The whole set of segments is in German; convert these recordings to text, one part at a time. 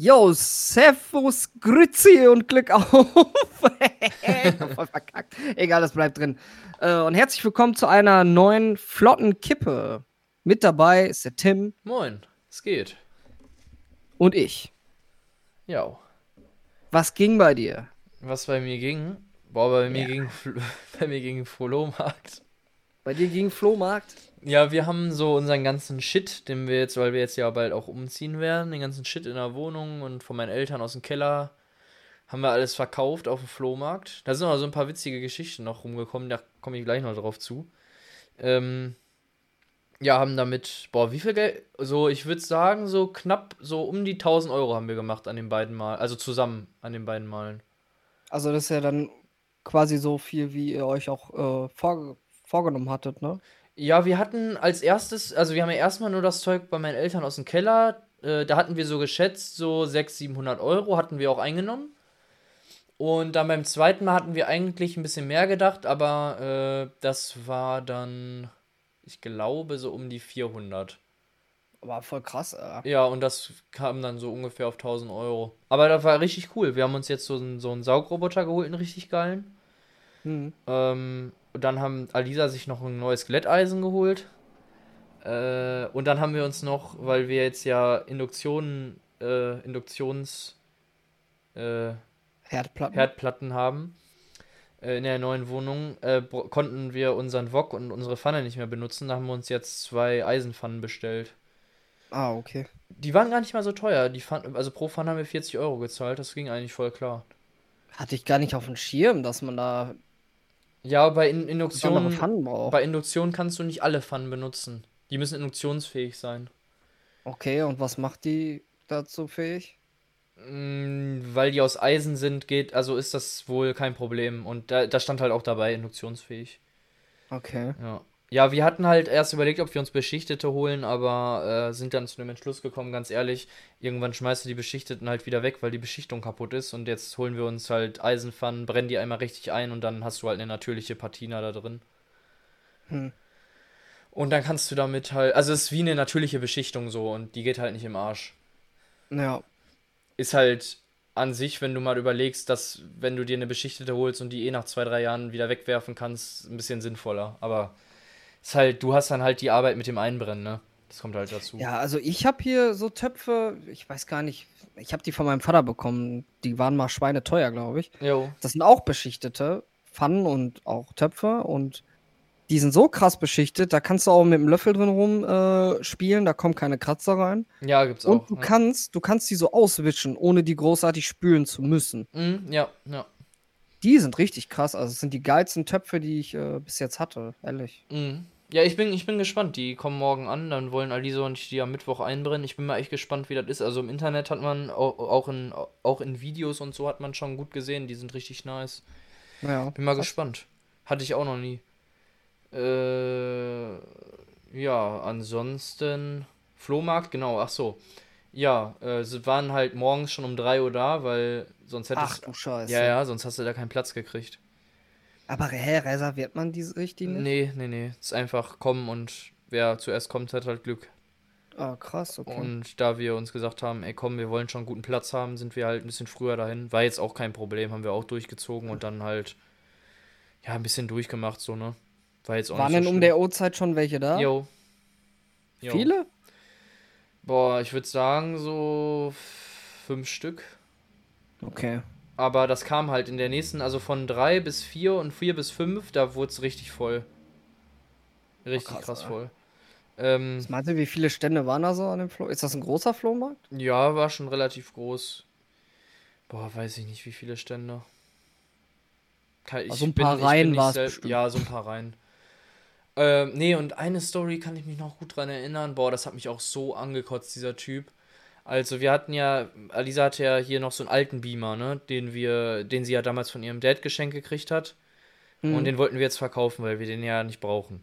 Yo, Servus, Grüezi und Glück auf. Voll verkackt. Egal, das bleibt drin. Äh, und herzlich willkommen zu einer neuen flotten Kippe. Mit dabei ist der Tim. Moin, es geht. Und ich. Ja. Was ging bei dir? Was bei mir ging? Boah, bei mir ja. ging bei mir ging Flohmarkt. Bei dir ging Flohmarkt? Ja, wir haben so unseren ganzen Shit, den wir jetzt, weil wir jetzt ja bald auch umziehen werden, den ganzen Shit in der Wohnung und von meinen Eltern aus dem Keller, haben wir alles verkauft auf dem Flohmarkt. Da sind auch so ein paar witzige Geschichten noch rumgekommen, da komme ich gleich noch drauf zu. Ähm, ja, haben damit, boah, wie viel Geld? So, ich würde sagen, so knapp, so um die 1000 Euro haben wir gemacht an den beiden Malen, also zusammen an den beiden Malen. Also, das ist ja dann quasi so viel, wie ihr euch auch äh, vor, vorgenommen hattet, ne? Ja, wir hatten als erstes, also wir haben ja erstmal nur das Zeug bei meinen Eltern aus dem Keller. Äh, da hatten wir so geschätzt, so 600, 700 Euro hatten wir auch eingenommen. Und dann beim zweiten Mal hatten wir eigentlich ein bisschen mehr gedacht, aber äh, das war dann, ich glaube, so um die 400. War voll krass, äh. Ja, und das kam dann so ungefähr auf 1000 Euro. Aber das war richtig cool. Wir haben uns jetzt so einen, so einen Saugroboter geholt, einen richtig geilen. Mhm. Ähm, und dann haben Alisa sich noch ein neues Glätteisen geholt. Äh, und dann haben wir uns noch, weil wir jetzt ja Induktionen, äh, Induktions äh, Herdplatten. Herdplatten haben äh, in der neuen Wohnung, äh, konnten wir unseren Wok und unsere Pfanne nicht mehr benutzen. Da haben wir uns jetzt zwei Eisenpfannen bestellt. Ah, okay. Die waren gar nicht mal so teuer. Die Pfanne, also pro Pfanne haben wir 40 Euro gezahlt. Das ging eigentlich voll klar. Hatte ich gar nicht auf dem Schirm, dass man da ja, bei In Induktion. Bei Induktion kannst du nicht alle Pfannen benutzen. Die müssen induktionsfähig sein. Okay, und was macht die dazu fähig? Mm, weil die aus Eisen sind, geht, also ist das wohl kein Problem. Und da, da stand halt auch dabei, induktionsfähig. Okay. Ja. Ja, wir hatten halt erst überlegt, ob wir uns Beschichtete holen, aber äh, sind dann zu dem Entschluss gekommen, ganz ehrlich, irgendwann schmeißt du die Beschichteten halt wieder weg, weil die Beschichtung kaputt ist und jetzt holen wir uns halt Eisenpfannen, brennen die einmal richtig ein und dann hast du halt eine natürliche Patina da drin. Hm. Und dann kannst du damit halt, also es ist wie eine natürliche Beschichtung so und die geht halt nicht im Arsch. Ja. Ist halt an sich, wenn du mal überlegst, dass wenn du dir eine Beschichtete holst und die eh nach zwei, drei Jahren wieder wegwerfen kannst, ein bisschen sinnvoller, aber ist halt, du hast dann halt die Arbeit mit dem Einbrennen, ne? Das kommt halt dazu. Ja, also ich habe hier so Töpfe, ich weiß gar nicht, ich habe die von meinem Vater bekommen. Die waren mal schweineteuer, glaube ich. Jo. Das sind auch beschichtete Pfannen und auch Töpfe und die sind so krass beschichtet, da kannst du auch mit dem Löffel drin rum äh, spielen, da kommen keine Kratzer rein. Ja, gibt's auch. Und du ja. kannst, du kannst die so auswischen, ohne die großartig spülen zu müssen. Mhm, ja, ja. Die sind richtig krass. Also, es sind die geilsten Töpfe, die ich äh, bis jetzt hatte, ehrlich. Mhm. Ja, ich bin, ich bin gespannt. Die kommen morgen an, dann wollen Alisa und ich die am Mittwoch einbrennen. Ich bin mal echt gespannt, wie das ist. Also im Internet hat man, auch in, auch in Videos und so hat man schon gut gesehen. Die sind richtig nice. Ja. Bin mal gespannt. Hatte ich auch noch nie. Äh, ja, ansonsten. Flohmarkt, genau, ach so. Ja, äh, sie waren halt morgens schon um 3 Uhr da, weil sonst hättest Ach du Scheiße. Ja, ja, sonst hast du da keinen Platz gekriegt. Aber hä, reserviert man diese richtig nicht? Nee, nee, nee. Es ist einfach kommen und wer zuerst kommt, hat halt Glück. Ah, krass, okay. Und da wir uns gesagt haben, ey komm, wir wollen schon einen guten Platz haben, sind wir halt ein bisschen früher dahin. War jetzt auch kein Problem, haben wir auch durchgezogen und dann halt, ja, ein bisschen durchgemacht, so, ne? War jetzt auch Waren denn so um der Uhrzeit schon welche da? Jo. jo. Viele? Boah, ich würde sagen so fünf Stück. Okay. Aber das kam halt in der nächsten, also von drei bis vier und vier bis fünf, da wurde es richtig voll. Richtig oh, krass, krass voll. Ähm, Was meinst du, wie viele Stände waren da so an dem Flohmarkt? Ist das ein großer Flohmarkt? Ja, war schon relativ groß. Boah, weiß ich nicht, wie viele Stände. Ich also ein paar bin, Reihen war es Ja, so ein paar Reihen. Ähm, nee, und eine Story kann ich mich noch gut dran erinnern. Boah, das hat mich auch so angekotzt, dieser Typ. Also wir hatten ja, Alisa hatte ja hier noch so einen alten Beamer, ne, den wir, den sie ja damals von ihrem Dad geschenkt gekriegt hat. Mhm. Und den wollten wir jetzt verkaufen, weil wir den ja nicht brauchen.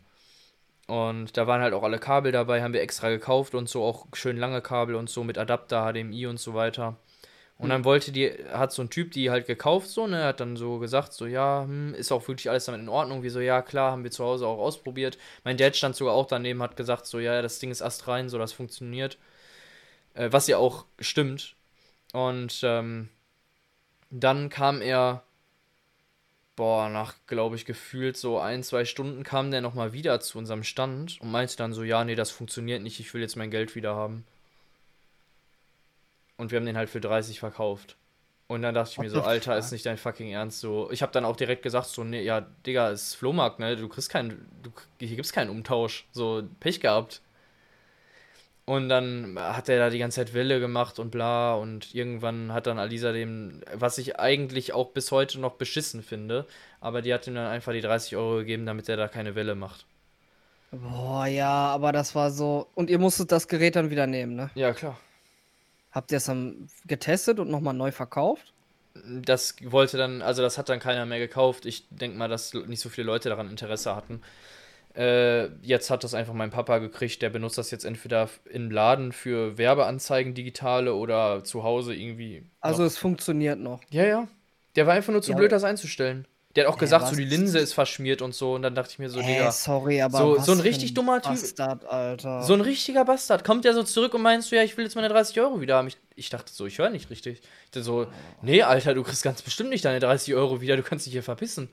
Und da waren halt auch alle Kabel dabei, haben wir extra gekauft und so auch schön lange Kabel und so mit Adapter, HDMI und so weiter. Und dann wollte die, hat so ein Typ die halt gekauft, so, ne, hat dann so gesagt, so, ja, hm, ist auch wirklich alles damit in Ordnung. Wie so, ja, klar, haben wir zu Hause auch ausprobiert. Mein Dad stand sogar auch daneben, hat gesagt, so, ja, das Ding ist astrein, so, das funktioniert. Äh, was ja auch stimmt. Und ähm, dann kam er, boah, nach, glaube ich, gefühlt so ein, zwei Stunden kam der nochmal wieder zu unserem Stand und meinte dann so, ja, nee, das funktioniert nicht, ich will jetzt mein Geld wieder haben. Und wir haben den halt für 30 verkauft. Und dann dachte ich mir so, Alter, ist nicht dein fucking Ernst so. Ich habe dann auch direkt gesagt so, nee, ja, Digga, ist Flohmarkt, ne? Du kriegst keinen, du, hier gibt's keinen Umtausch. So, Pech gehabt. Und dann hat er da die ganze Zeit Wille gemacht und bla. Und irgendwann hat dann Alisa dem, was ich eigentlich auch bis heute noch beschissen finde, aber die hat ihm dann einfach die 30 Euro gegeben, damit er da keine Welle macht. Boah, ja, aber das war so. Und ihr musstet das Gerät dann wieder nehmen, ne? Ja, klar. Habt ihr es dann getestet und nochmal neu verkauft? Das wollte dann, also das hat dann keiner mehr gekauft. Ich denke mal, dass nicht so viele Leute daran Interesse hatten. Äh, jetzt hat das einfach mein Papa gekriegt. Der benutzt das jetzt entweder im Laden für Werbeanzeigen, digitale oder zu Hause irgendwie. Also noch. es funktioniert noch. Ja, ja. Der war einfach nur zu ja. blöd, das einzustellen. Der hat auch gesagt, so die Linse ist verschmiert und so. Und dann dachte ich mir so, hey, Digga. Sorry, aber. So, so ein richtig dummer Typ. Bastard, Alter. So ein richtiger Bastard. Kommt der so zurück und meinst du, ja, ich will jetzt meine 30 Euro wieder haben. Ich, ich dachte so, ich höre nicht richtig. Ich dachte so, nee, Alter, du kriegst ganz bestimmt nicht deine 30 Euro wieder. Du kannst dich hier verpissen.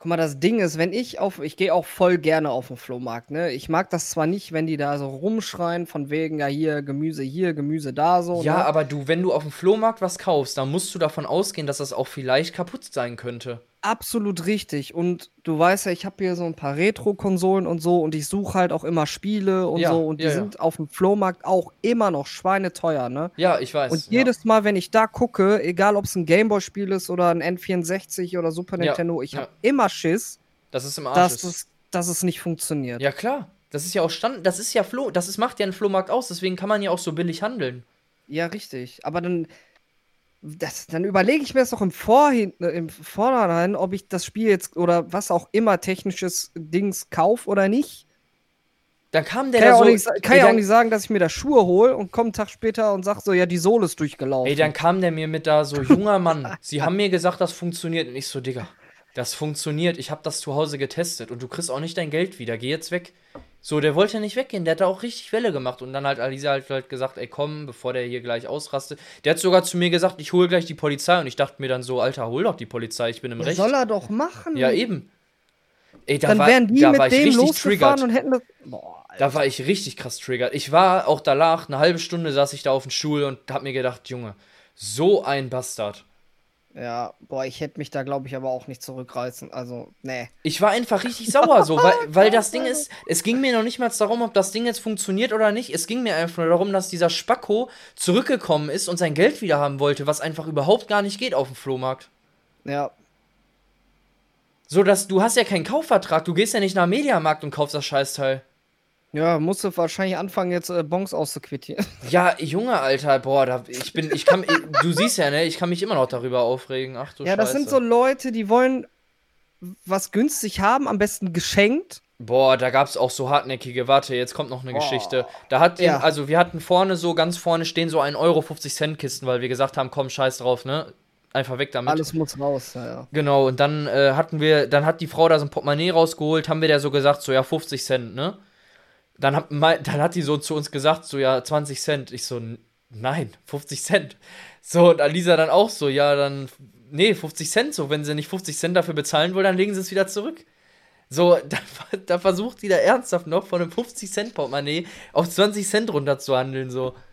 Guck mal, das Ding ist, wenn ich auf, ich gehe auch voll gerne auf den Flohmarkt, ne? Ich mag das zwar nicht, wenn die da so rumschreien, von wegen, ja, hier Gemüse hier, Gemüse da, so. Ja, ne? aber du, wenn du auf dem Flohmarkt was kaufst, dann musst du davon ausgehen, dass das auch vielleicht kaputt sein könnte. Absolut richtig. Und du weißt ja, ich habe hier so ein paar Retro-Konsolen und so und ich suche halt auch immer Spiele und Ja, so und die ja, ja. sind auf dem Flohmarkt auch immer noch schweineteuer, ne? Ja, ich weiß. Und ja. jedes Mal, wenn ich da gucke, egal ob es ein Gameboy-Spiel ist oder ein N64 oder Super Ja, Nintendo, ich ja. habe immer Schiss, Das ist im Arsch. dass ist. es, dass es nicht funktioniert. Ja, klar. Das ist ja auch Stand. Das ist ja Flo. Das ist, macht ja einen Flohmarkt aus. Deswegen kann man ja auch so billig handeln. Ja, richtig. Aber dann, das, dann überlege ich mir das doch im, Vorhin, äh, im Vornherein, ob ich das Spiel jetzt oder was auch immer technisches Dings kaufe oder nicht. Dann kam der Kann, ja da auch, so. nicht, kann ey, ja auch nicht sagen, dass ich mir da Schuhe hole und komme einen Tag später und sag so, ja, die Sohle ist durchgelaufen. ey, dann kam der mir mit da so, junger Mann. Sie haben mir gesagt, das funktioniert. Und ich so, Digga, das funktioniert. Ich habe das zu Hause getestet. Und du kriegst auch nicht dein Geld wieder. Geh jetzt weg. So, der wollte nicht weggehen. Der hat da auch richtig Welle gemacht. Und dann hat Alisa halt, halt gesagt, ey, komm, bevor der hier gleich ausrastet. Der hat sogar zu mir gesagt, ich hole gleich die Polizei. Und ich dachte mir dann so, Alter, hol doch die Polizei. Ich bin im Ja, Recht. soll er doch machen. Ja, eben. Ey, da Dann war, wären die da mit war ich dem richtig triggert. und hätten das. Boah. Da war ich richtig krass triggert. Ich war auch danach, eine halbe Stunde saß ich da auf dem Stuhl und hab mir gedacht, Junge, so ein Bastard. Ja, boah, ich hätte mich da, glaube ich, aber auch nicht zurückreißen. Also, nee. Ich war einfach richtig sauer, so, weil, weil das Ding ist, es ging mir noch nicht mal darum, ob das Ding jetzt funktioniert oder nicht. Es ging mir einfach nur darum, dass dieser Spacko zurückgekommen ist und sein Geld wieder haben wollte, was einfach überhaupt gar nicht geht auf dem Flohmarkt. Ja, So, dass du hast ja keinen Kaufvertrag, du gehst ja nicht nach Mediamarkt und kaufst das Scheißteil. Ja, musst du wahrscheinlich anfangen, jetzt äh, Bons auszuquittieren. Ja, Junge, Alter, boah, da, ich bin, ich kann, du siehst ja, ne, ich kann mich immer noch darüber aufregen. Ach du ja, das sind Scheiße. so Leute, die wollen was günstig haben, am besten geschenkt. Boah, da gab's auch so hartnäckige. Warte, jetzt kommt noch eine Boah. Geschichte. Da hat Ja. also wir hatten vorne so, ganz vorne stehen so 1 Euro 50 Cent Kisten, weil wir gesagt haben, komm, scheiß drauf, ne? Einfach weg damit. Alles muss raus, ja, ja. Genau, und dann äh, hatten wir, dann hat die Frau da so ein Portemonnaie rausgeholt, haben wir der so gesagt, so ja, 50 Cent, ne? Dann hat, dann hat die so zu uns gesagt, so ja, 20 Cent. Ich so, "N- nein, 50 Cent. So, und Alisa dann auch so, ja, dann, nee, 50 Cent, so, wenn sie nicht 50 Cent dafür bezahlen will, dann legen sie es wieder zurück. So, da, da versucht die da ernsthaft noch von einem 50 Cent Portemonnaie auf 20 Cent runter zu handeln, so.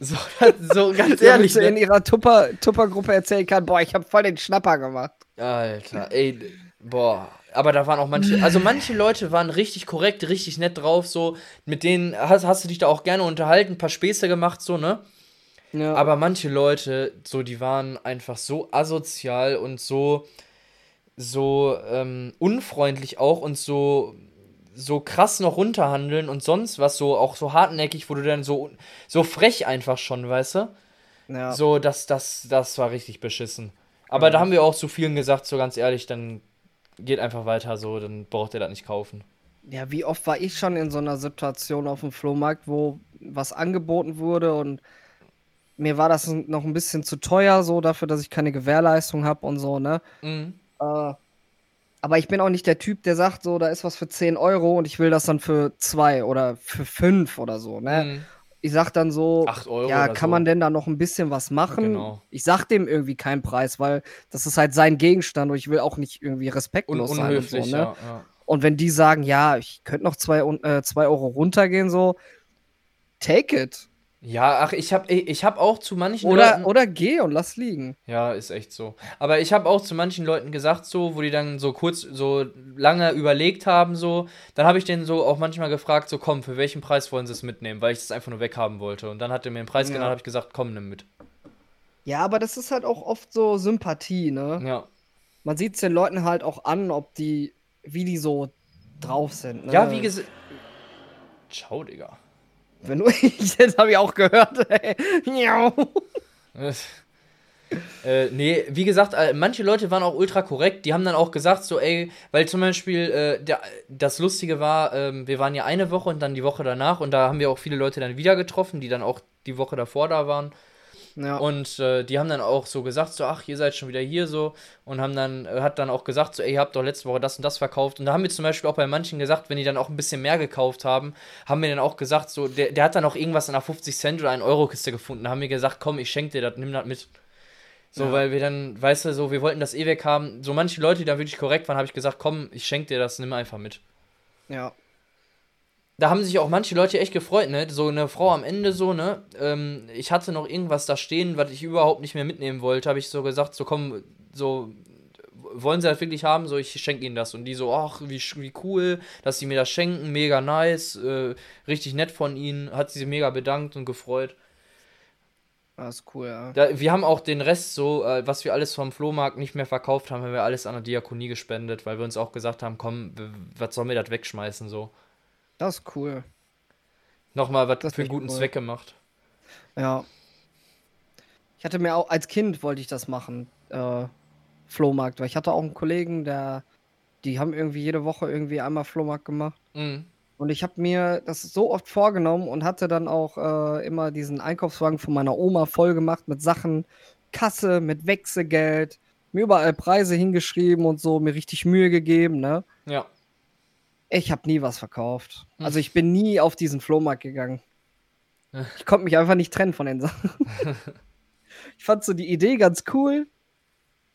So, so ganz Damit ehrlich, sie in ne? ihrer Tupper- Tupper-Gruppe erzählen kann, boah, ich habe voll den Schnapper gemacht. Alter, ey, boah. Aber da waren auch manche, also manche Leute waren richtig korrekt, richtig nett drauf, so. Mit denen hast, hast du dich da auch gerne unterhalten, ein paar Späße gemacht, so, ne? Ja. Aber manche Leute, so, die waren einfach so asozial und so, so ähm, unfreundlich auch und so, so krass noch runterhandeln und sonst was, so auch so hartnäckig, wo du dann so, so frech einfach schon, weißt du? ja. So, das, das, das war richtig beschissen. Aber da haben wir auch zu vielen gesagt, so ganz ehrlich, dann geht einfach weiter so, dann braucht ihr das nicht kaufen. ja, wie oft war ich schon in so einer Situation auf dem Flohmarkt, wo was angeboten wurde und mir war das noch ein bisschen zu teuer, so dafür, dass ich keine Gewährleistung habe und so, ne? Mhm. Äh, aber ich bin auch nicht der Typ, der sagt, so, da ist was für 10 Euro und ich will das dann für 2 oder für 5 oder so, ne? Mhm. Ich sag dann so, 8 Euro ja, kann so. man denn da noch ein bisschen was machen? Genau. Ich sag dem irgendwie keinen Preis, weil das ist halt sein Gegenstand und ich will auch nicht irgendwie Un respektlos sein und so, ne? ja, ja. Und wenn die sagen, ja, ich könnte noch zwei, Un- äh, zwei Euro runtergehen, so, take it. Ja, ach, ich habe ich hab auch zu manchen Oder, Leuten. oder geh und lass liegen. Ja, ist echt so. Aber ich habe auch zu manchen Leuten gesagt, so, wo die dann so kurz, so lange überlegt haben, so, dann habe ich denen so auch manchmal gefragt, so, komm, für welchen Preis wollen sie es mitnehmen, weil ich es einfach nur weghaben wollte. Und dann hat er mir einen Preis Ja. genannt, habe ich gesagt, komm, nimm mit. Ja, aber das ist halt auch oft so Sympathie, ne? Ja. Man sieht es den Leuten halt auch an, ob die, wie die so drauf sind. Ne? Ja, wie gesagt. Ciao, Digga. Wenn du, das habe ich auch gehört. Äh, nee, wie gesagt, äh, manche Leute waren auch ultra korrekt. Die haben dann auch gesagt, so, ey, weil zum Beispiel äh, der, das Lustige war, ähm, wir waren ja eine Woche und dann die Woche danach und da haben wir auch viele Leute dann wieder getroffen, die dann auch die Woche davor da waren. Ja. Und äh, die haben dann auch so gesagt, so, ach, ihr seid schon wieder hier so. Und haben dann, äh, hat dann auch gesagt, so, ey, ihr habt doch letzte Woche das und das verkauft. Und da haben wir zum Beispiel auch bei manchen gesagt, wenn die dann auch ein bisschen mehr gekauft haben, haben wir dann auch gesagt, so, der, der hat dann auch irgendwas in einer 50 Cent oder 1 Euro Kiste gefunden. Da haben wir gesagt, komm, ich schenke dir das, nimm das mit. So, Ja. weil wir dann, weißt du, so, wir wollten das eh weg haben. So manche Leute, die da wirklich korrekt waren, habe ich gesagt, komm, ich schenke dir das, nimm einfach mit. ja. Da haben sich auch manche Leute echt gefreut, ne? So eine Frau am Ende so, ne? Ähm, ich hatte noch irgendwas da stehen, was ich überhaupt nicht mehr mitnehmen wollte. Habe ich so gesagt, so komm, so wollen sie das wirklich haben? So, ich schenke ihnen das. Und die so, ach, wie, wie cool, dass sie mir das schenken, mega nice, äh, richtig nett von ihnen. Hat sie mega bedankt und gefreut. Das ist cool, ja. Da, wir haben auch den Rest so, äh, was wir alles vom Flohmarkt nicht mehr verkauft haben, haben wir alles an der Diakonie gespendet, weil wir uns auch gesagt haben, komm, was sollen wir das wegschmeißen so. Das ist cool. Nochmal was Das für einen guten cool. Zweck gemacht. Ja. Ich hatte mir auch, als Kind wollte ich das machen, äh, Flohmarkt, weil ich hatte auch einen Kollegen, der, die haben irgendwie jede Woche irgendwie einmal Flohmarkt gemacht. Mhm. Und ich habe mir das so oft vorgenommen und hatte dann auch äh, immer diesen Einkaufswagen von meiner Oma voll gemacht mit Sachen, Kasse, mit Wechselgeld, mir überall Preise hingeschrieben und so, mir richtig Mühe gegeben, ne? Ja. Ich habe nie was verkauft. Hm. Also ich bin nie auf diesen Flohmarkt gegangen. Ich konnte mich einfach nicht trennen von den Sachen. ich fand so die Idee ganz cool,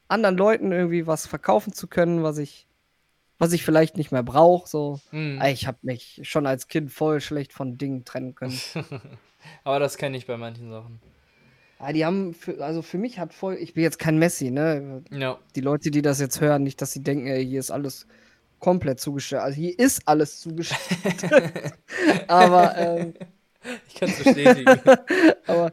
anderen Leuten irgendwie was verkaufen zu können, was ich, was ich vielleicht nicht mehr brauche. So. Ey, ich habe mich schon als Kind voll schlecht von Dingen trennen können. Aber das kenne ich bei manchen Sachen. Ja, die haben, für, also für mich hat voll, ich bin jetzt kein Messi, ne? Ja. Die Leute, die das jetzt hören, nicht, dass sie denken, ey, hier ist alles komplett zugestellt. Also hier ist alles zugestellt. aber, ähm, Ich kann es bestätigen. aber,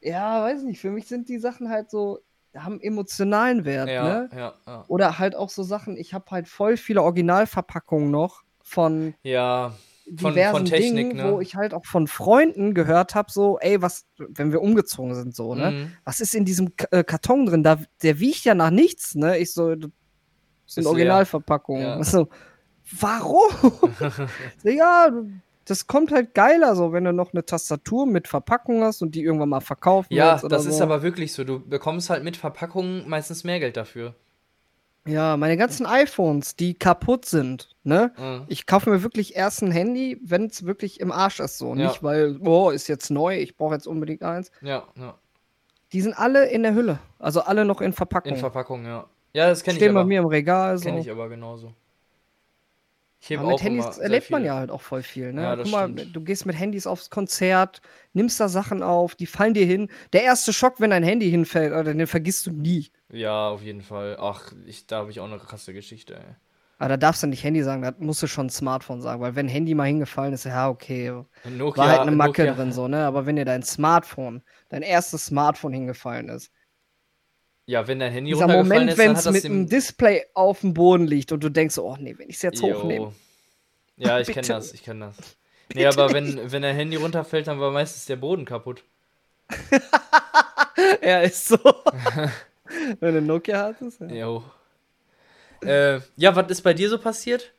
ja, weiß nicht, für mich sind die Sachen halt so, haben emotionalen Wert, ja, ne? ja, ja. Oder halt auch so Sachen, ich habe halt voll viele Originalverpackungen noch von Ja, Von- diversen von Technik, Dingen, ne? wo ich halt auch von Freunden gehört habe, so, ey, was, wenn wir umgezogen sind, so, ne? Mhm. Was ist in diesem äh, Karton drin? Da, der wiegt ja nach nichts, ne? Ich so, das sind leer. Originalverpackungen. Ja. So, warum? ja, das kommt halt geiler, so, wenn du noch eine Tastatur mit Verpackung hast und die irgendwann mal verkaufen Ja, das ist so. aber wirklich so. Du bekommst halt mit Verpackungen meistens mehr Geld dafür. Ja, meine ganzen iPhones, die kaputt sind, ne? Mhm. Ich kaufe mir wirklich erst ein Handy, wenn es wirklich im Arsch ist, so. Ja. Nicht, weil, oh, ist jetzt neu, ich brauche jetzt unbedingt eins. Ja, ja. Die sind alle in der Hülle. Also alle noch in Verpackung. In Verpackung, ja. Ja, das kenne ich Stehen bei mir im Regal. So. Kenne ich aber genauso. Ich mit Handys erlebt man ja halt auch voll viel. Ne? Ja, Guck mal, stimmt. du gehst mit Handys aufs Konzert, nimmst da Sachen auf, die fallen dir hin. Der erste Schock, wenn dein Handy hinfällt, oder den vergisst du nie. Ja, auf jeden Fall. Ach, ich, da habe ich auch eine krasse Geschichte, ey. Aber da darfst du nicht Handy sagen, da musst du schon Smartphone sagen, weil wenn Handy mal hingefallen ist, ja, okay, Nokia, war halt eine Macke Nokia, drin, so, ne? Aber wenn dir dein Smartphone, dein erstes Smartphone hingefallen ist, Ja, wenn dein Handy dieser runtergefallen Moment, ist, wenn es mit dem... Display auf dem Boden liegt und du denkst, oh nee, wenn ich es jetzt Jo. hochnehme. Ja, ich kenne Bitte. das, ich kenne das. Nee, aber wenn, wenn dein Handy runterfällt, dann war meistens der Boden kaputt. Ja, ist so. wenn du Nokia hattest. Ja. Jo. Äh, ja, was ist bei dir so passiert?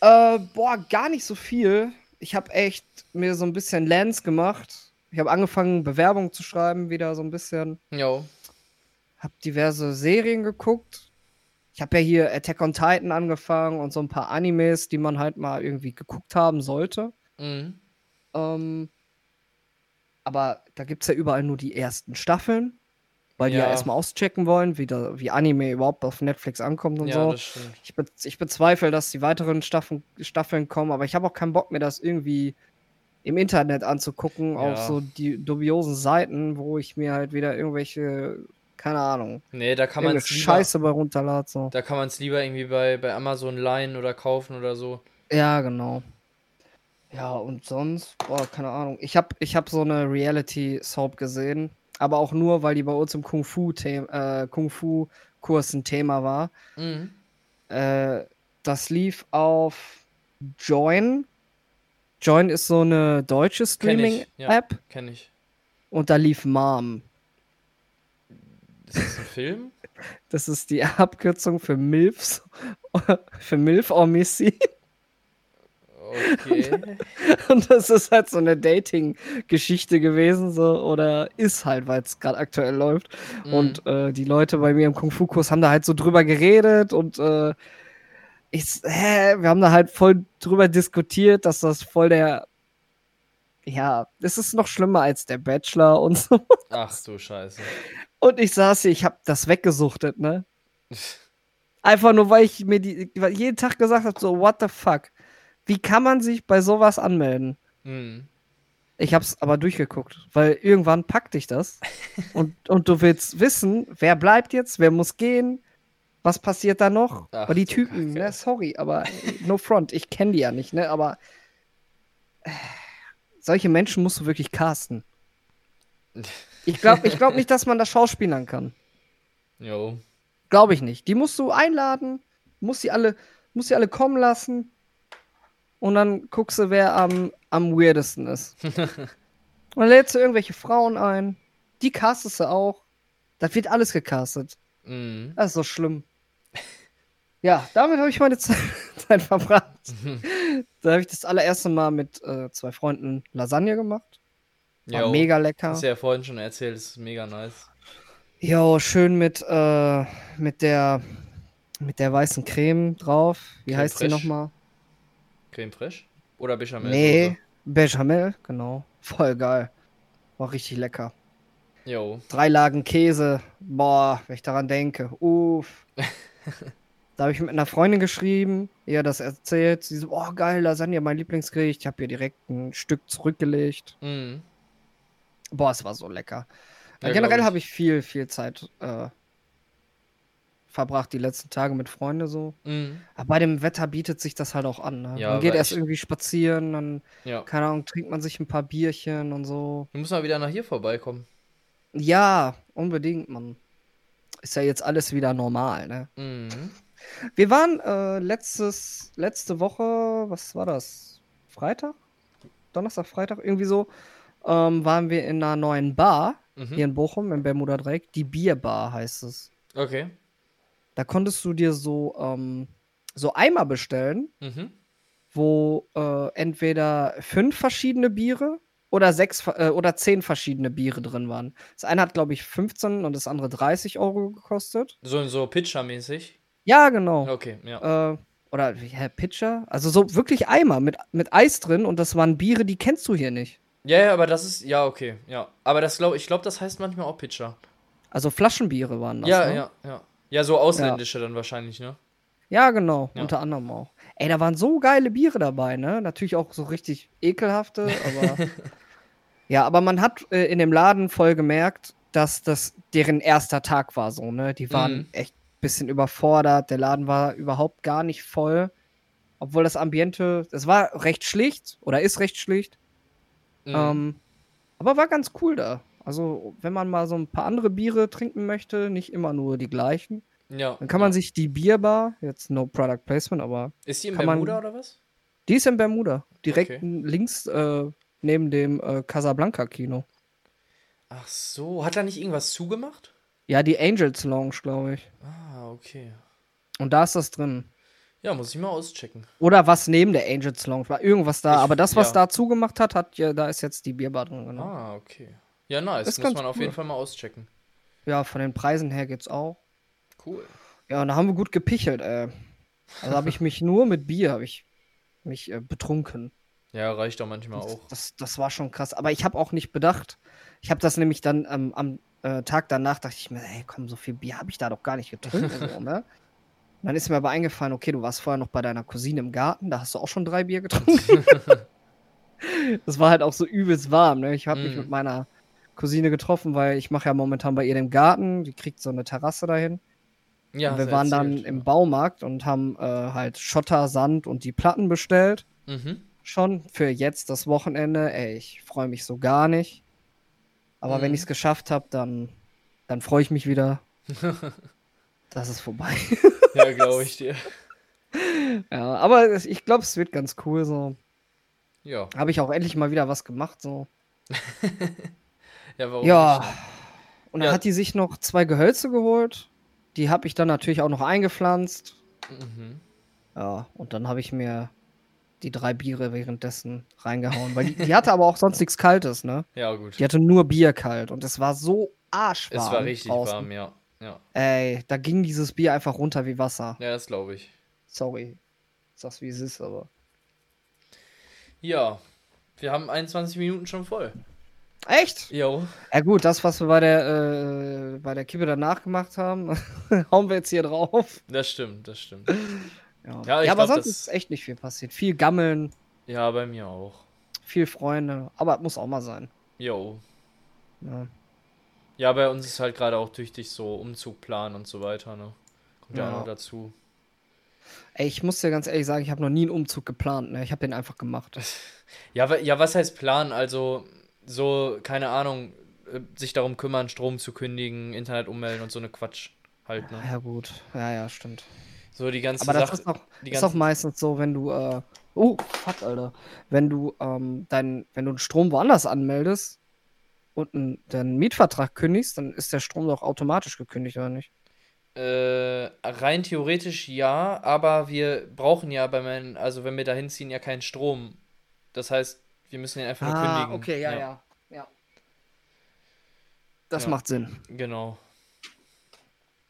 Äh, boah, gar nicht so viel. Ich habe echt mir so ein bisschen Lens gemacht. Ich habe angefangen, Bewerbungen zu schreiben, wieder so ein bisschen. Jo. Hab diverse Serien geguckt. Ich habe ja hier Attack on Titan angefangen und so ein paar Animes, die man halt mal irgendwie geguckt haben sollte. Mhm. Ähm, aber da gibt es ja überall nur die ersten Staffeln, weil die ja Ja. erstmal auschecken wollen, wie, da, wie Anime überhaupt auf Netflix ankommt und Ja, so. Ich, be ich bezweifle, dass die weiteren Staffeln, Staffeln kommen, aber ich habe auch keinen Bock mir das irgendwie im Internet anzugucken, auf Ja. so die dubiosen Seiten, wo ich mir halt wieder irgendwelche, keine Ahnung, Nee, da kann man es lieber, Scheiße bei runterladen. So. da kann man es lieber irgendwie bei, bei Amazon leihen oder kaufen oder so. Ja, genau. Ja, und sonst, boah, keine Ahnung. Ich habe ich hab so eine Reality-Soap gesehen, aber auch nur, weil die bei uns im äh, Kung-Fu-Kurs ein Thema war. Mhm. Äh, das lief auf Join. Join ist so eine deutsche Kenn Streaming-App ja. Kenn ich. und da lief Mom. Ist das ein Film? Das ist die Abkürzung für MILFs, für MILF or Missy. Okay. Und das ist halt so eine Dating-Geschichte gewesen, so, oder ist halt, weil es gerade aktuell läuft. Und äh, die Leute bei mir im Kung-Fu-Kurs haben da halt so drüber geredet und äh, ich, hä, wir haben da halt voll drüber diskutiert, dass das voll der, ja, es ist noch schlimmer als der Bachelor und so. Ach du Scheiße. Und ich saß hier, ich hab das weggesuchtet, ne? Einfach nur, weil ich mir die, jeden Tag gesagt habe, so, what the fuck? Wie kann man sich bei sowas anmelden? Mhm. Ich hab's aber durchgeguckt, weil irgendwann packt dich das. und, und du willst wissen, wer bleibt jetzt, wer muss gehen, was passiert da noch? Ach aber die Typen, ne, sorry, aber no front, ich kenne die ja nicht, ne, aber äh, solche Menschen musst du wirklich casten. Ich glaube ich glaub nicht, dass man das schauspielern kann. Jo. Glaube ich nicht. Die musst du einladen, musst sie alle, musst sie alle kommen lassen und dann guckst du, wer am, am weirdesten ist. und dann lädst du irgendwelche Frauen ein, die castest du auch. Das wird alles gecastet. Mhm. Das ist so schlimm. Ja, damit habe ich meine Zeit, Zeit verbracht. da habe ich das allererste Mal mit äh, zwei Freunden Lasagne gemacht. Jo. mega lecker. Hast du ja vorhin schon erzählt, ist mega nice. Jo, schön mit, äh, mit der mit der weißen Creme drauf. Wie Creme heißt die fraiche? nochmal? Creme fraiche? Oder Bechamel? Nee, Bechamel, genau. Voll geil. War richtig lecker. Jo. Drei Lagen Käse. Boah, wenn ich daran denke. Uff. da habe ich mit einer Freundin geschrieben, ihr das erzählt. Sie so, oh geil, Lasagne, mein Lieblingsgericht. Ich habe ihr direkt ein Stück zurückgelegt. Mhm. Boah, es war so lecker. Ja, Generell habe ich viel, viel Zeit äh, verbracht, die letzten Tage mit Freunden so. Mhm. Aber bei dem Wetter bietet sich das halt auch an. Ne? Ja, man geht erst ich- irgendwie spazieren, dann, Ja. keine Ahnung, trinkt man sich ein paar Bierchen und so. Du musst mal wieder nach hier vorbeikommen. Ja, unbedingt, Mann. Ist ja jetzt alles wieder normal, ne? Mhm. Wir waren äh, letztes, letzte Woche, was war das? Freitag? Donnerstag, Freitag, irgendwie so, ähm, waren wir in einer neuen Bar Mhm. hier in Bochum, im Bermuda Dreieck. Die Bierbar heißt es. Okay. Da konntest du dir so, ähm, so Eimer bestellen, Mhm. wo äh, entweder fünf verschiedene Biere oder sechs äh, oder zehn verschiedene Biere drin waren. Das eine hat, glaube ich, 15 und das andere 30 Euro gekostet. So, so Pitcher-mäßig. Ja, genau. Okay, ja. Äh, oder hä, Pitcher? Also so wirklich Eimer mit, mit Eis drin und das waren Biere, die kennst du hier nicht. Ja, ja, aber das ist, ja, okay, ja. Aber das glaube ich, glaube, das heißt manchmal auch Pitcher. Also Flaschenbiere waren das. ja, ne? ja, ja. Ja, so ausländische dann wahrscheinlich, ne? Ja, genau, Ja. unter anderem auch. Ey, da waren so geile Biere dabei, ne? Natürlich auch so richtig ekelhafte, aber. ja, aber man hat äh, in dem Laden voll gemerkt, dass das deren erster Tag war, so, ne? Die waren Mhm. echt ein bisschen überfordert. Der Laden war überhaupt gar nicht voll. Obwohl das Ambiente, das war recht schlicht oder ist recht schlicht. Mhm. Ähm, aber war ganz cool da. Also, wenn man mal so ein paar andere Biere trinken möchte, nicht immer nur die gleichen, ja. dann kann man ja. sich die Bierbar, jetzt no Product Placement, aber Ist die in kann man- Bermuda oder was? die ist in Bermuda. Direkt Okay. links äh, neben dem äh, Casablanca-Kino. Ach so, hat da nicht irgendwas zugemacht? Ja, die Angels Lounge, glaube ich. Ah, okay. Und da ist das drin. Ja, muss ich mal auschecken. Oder was neben der Angels Lounge war. Irgendwas da. Ich- aber das, was ja. da zugemacht hat, hat ja, da ist jetzt die Bierbar drin. Genau. Ah, okay. Ja, nice. Ist muss man auf cool. jeden Fall mal auschecken. Ja, von den Preisen her geht's auch. Cool. Ja, und da haben wir gut gepichelt, ey. Also habe ich mich nur mit Bier, habe ich mich äh, betrunken. Ja, reicht doch manchmal Das, auch. das, das war schon krass. Aber ich habe auch nicht bedacht. Ich habe das nämlich dann ähm, am äh, Tag danach, dachte ich mir, ey, komm, so viel Bier habe ich da doch gar nicht getrunken. so, ne? Und dann ist mir aber eingefallen, okay, du warst vorher noch bei deiner Cousine im Garten, da hast du auch schon drei Bier getrunken. das war halt auch so übelst warm. Ne? Ich habe mich Mhm. mit meiner Cousine getroffen, weil ich mache ja momentan bei ihr den Garten. Die kriegt so eine Terrasse dahin. Ja, und wir waren du dann erzählt, im. Baumarkt und haben äh, halt Schotter, Sand und die Platten bestellt. Mhm. Schon für jetzt das Wochenende. Ey, ich freue mich so gar nicht. Aber wenn Mhm. ich es geschafft habe, dann, dann freue ich mich wieder. Das ist vorbei. Ja, glaube ich dir. ja, aber ich glaube, es wird ganz cool. So Ja. habe ich auch endlich mal wieder was gemacht. So Ja, warum ja. nicht, ne? Und dann Ja. hat die sich noch zwei Gehölze geholt. Die habe ich dann natürlich auch noch eingepflanzt. Mhm. Ja, und dann habe ich mir die drei Biere währenddessen reingehauen. Weil die, die hatte aber auch sonst nichts Kaltes, ne? Ja, gut. Die hatte nur Bier kalt und es war so arschwarm. Es war richtig draußen. warm, ja. Ja, Ey, da ging dieses Bier einfach runter wie Wasser. ja das glaube ich. Sorry. Sag's wie es ist, aber. Ja, wir haben 21 Minuten schon voll. Echt? Jo. Ja gut, das, was wir bei der, äh, bei der Kippe danach gemacht haben, hauen wir jetzt hier drauf. Das stimmt, das stimmt. Ja, Ja, ich aber glaub, sonst das- ist echt nicht viel passiert. Viel Gammeln, Ja, bei mir auch. viel Freunde, aber muss auch mal sein. Jo. Ja. Ja, bei uns ist halt gerade auch tüchtig so Umzugplan und so weiter, ne? Kommt ja, Ja. auch noch dazu. Ey, ich muss dir ganz ehrlich sagen, ich habe noch nie einen Umzug geplant, ne? Ich habe den einfach gemacht. Ja, ja, was heißt Plan? Also, so, keine Ahnung, äh, sich darum kümmern, Strom zu kündigen, Internet ummelden und so eine Quatsch halt, ne? Ja, gut. Ja, ja, stimmt. So die ganze Aber das Sache. ist auch, ist auch meistens so, wenn du, äh, oh, fuck, Alter. Wenn du, ähm, dein, wenn du einen Strom woanders anmeldest und einen, deinen Mietvertrag kündigst, dann ist der Strom doch automatisch gekündigt, oder nicht? Äh, rein theoretisch ja, aber wir brauchen ja bei meinen, also wenn wir da hinziehen, ja keinen Strom. Das heißt, wir müssen den einfach nur kündigen. Ah, okay, ja, ja. ja. Das Ja. macht Sinn. Genau.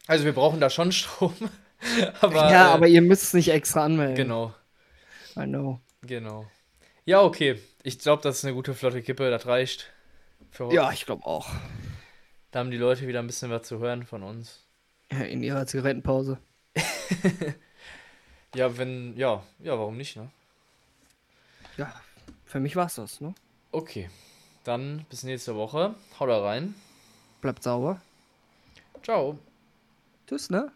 Also wir brauchen da schon Strom. aber, ja, äh, aber ihr müsst es nicht extra anmelden. Genau, I know. genau. Ja, okay. Ich glaube, das ist eine gute flotte Kippe, das reicht. Für. Ja, ich glaube auch. Da haben die Leute wieder ein bisschen was zu hören von uns. In ihrer Zigarettenpause. Ja, wenn, ja, ja, warum nicht, ne? Ja, für mich war's das, ne? Okay. Dann bis nächste Woche. Hau da rein. Bleibt sauber. Ciao. Tschüss, ne?